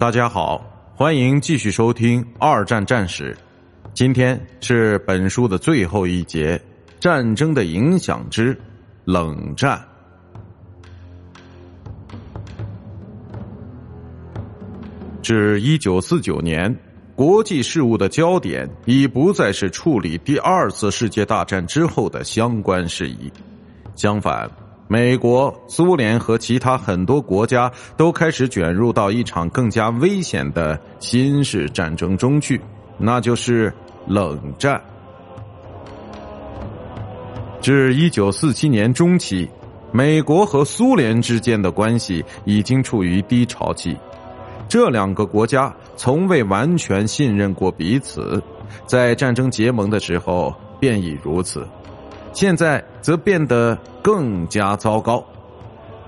大家好，欢迎继续收听二战战史。今天是本书的最后一节：战争的影响之冷战。至一九四九年，国际事务的焦点已不再是处理第二次世界大战之后的相关事宜，相反，美国、苏联和其他很多国家都开始卷入到一场更加危险的新式战争中去，那就是冷战。至一九四七年中期，美国和苏联之间的关系已经处于低潮期。这两个国家从未完全信任过彼此，在战争结盟的时候便已如此，现在则变得更加糟糕。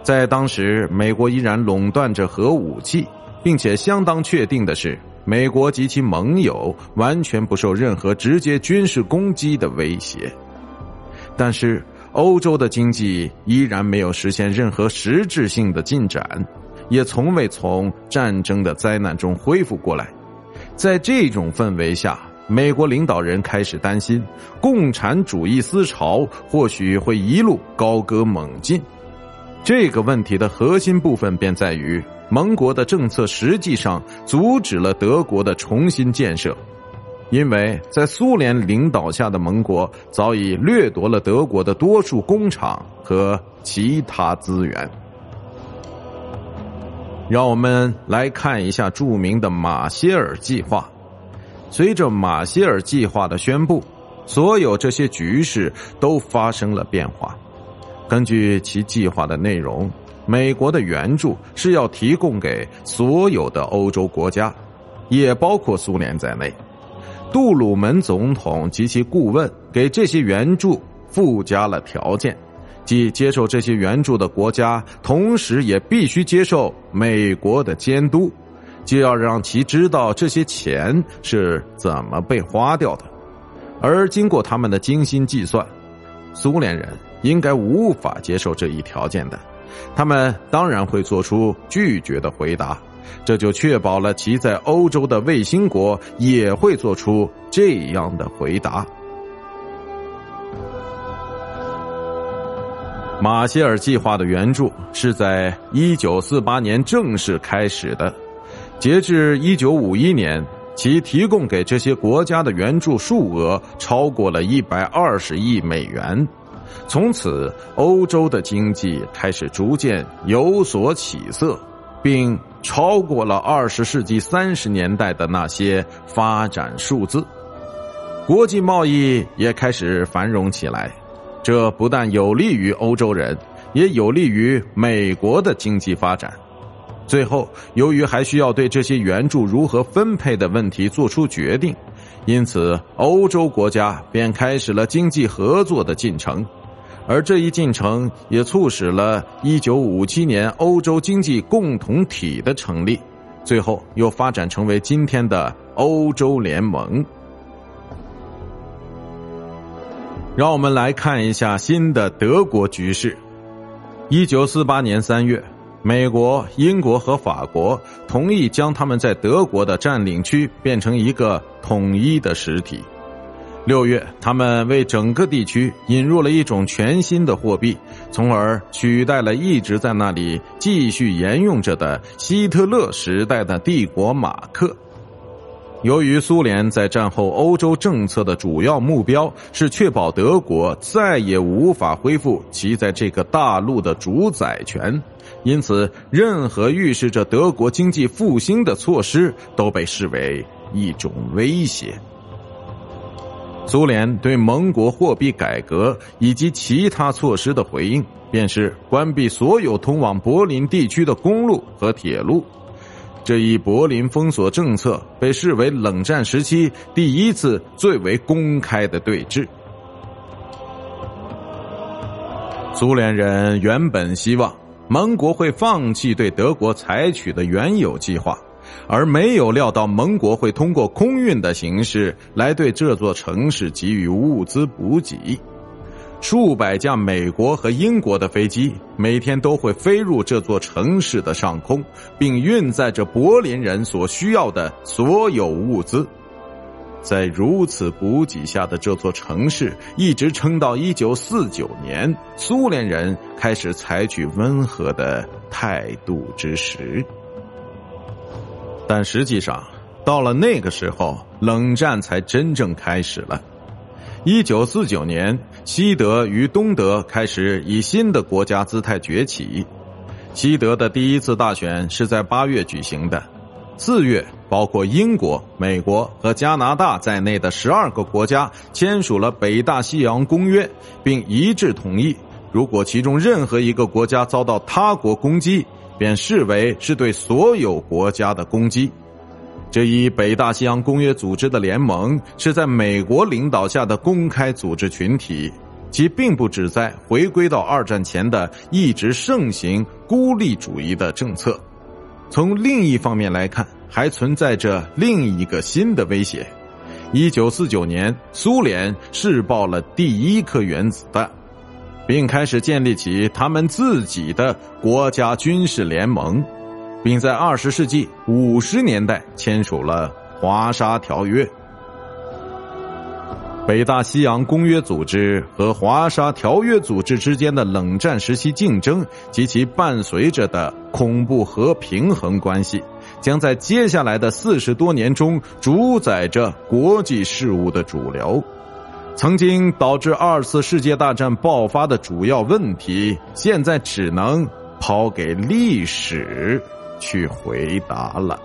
在当时，美国依然垄断着核武器，并且相当确定的是，美国及其盟友完全不受任何直接军事攻击的威胁。但是，欧洲的经济依然没有实现任何实质性的进展。也从未从战争的灾难中恢复过来，在这种氛围下，美国领导人开始担心，共产主义思潮或许会一路高歌猛进。这个问题的核心部分便在于，盟国的政策实际上阻止了德国的重新建设，因为在苏联领导下的盟国早已掠夺了德国的多数工厂和其他资源。让我们来看一下著名的马歇尔计划。随着马歇尔计划的宣布，所有这些局势都发生了变化。根据其计划的内容，美国的援助是要提供给所有的欧洲国家，也包括苏联在内。杜鲁门总统及其顾问给这些援助附加了条件。即接受这些援助的国家，同时也必须接受美国的监督，就要让其知道这些钱是怎么被花掉的。而经过他们的精心计算，苏联人应该无法接受这一条件的，他们当然会做出拒绝的回答，这就确保了其在欧洲的卫星国也会做出这样的回答。马歇尔计划的援助是在一九四八年正式开始的，截至一九五一年，其提供给这些国家的援助数额超过了一百二十亿美元。从此，欧洲的经济开始逐渐有所起色，并超过了二十世纪三十年代的那些发展数字。国际贸易也开始繁荣起来。这不但有利于欧洲人，也有利于美国的经济发展。最后，由于还需要对这些援助如何分配的问题做出决定，因此欧洲国家便开始了经济合作的进程。而这一进程也促使了1957年欧洲经济共同体的成立，最后又发展成为今天的欧洲联盟。让我们来看一下新的德国局势。一九四八年三月，美国、英国和法国同意将他们在德国的占领区变成一个统一的实体。六月，他们为整个地区引入了一种全新的货币，从而取代了一直在那里继续沿用着的希特勒时代的帝国马克。由于苏联在战后欧洲政策的主要目标是确保德国再也无法恢复其在这个大陆的主宰权，因此任何预示着德国经济复兴的措施都被视为一种威胁。苏联对盟国货币改革以及其他措施的回应，便是关闭所有通往柏林地区的公路和铁路。这一柏林封锁政策被视为冷战时期第一次最为公开的对峙。苏联人原本希望盟国会放弃对德国采取的原有计划，而没有料到盟国会通过空运的形式来对这座城市给予物资补给。数百架美国和英国的飞机每天都会飞入这座城市的上空，并运载着柏林人所需要的所有物资。在如此补给下的这座城市，一直撑到一九四九年，苏联人开始采取温和的态度之时。但实际上，到了那个时候，冷战才真正开始了。一九四九年，西德与东德开始以新的国家姿态崛起。西德的第一次大选是在八月举行的。四月，包括英国、美国和加拿大在内的十二个国家签署了北大西洋公约，并一致同意，如果其中任何一个国家遭到他国攻击，便视为是对所有国家的攻击。这一北大西洋公约组织的联盟是在美国领导下的公开组织群体，其并不旨在回归到二战前的一直盛行孤立主义的政策。从另一方面来看，还存在着另一个新的威胁。一九四九年，苏联试爆了第一颗原子弹，并开始建立起他们自己的国家军事联盟。并在二十世纪五十年代签署了《华沙条约》。北大西洋公约组织和华沙条约组织之间的冷战时期竞争及其伴随着的恐怖和平衡关系，将在接下来的四十多年中主宰着国际事务的主流。曾经导致二次世界大战爆发的主要问题，现在只能抛给历史。去回答了。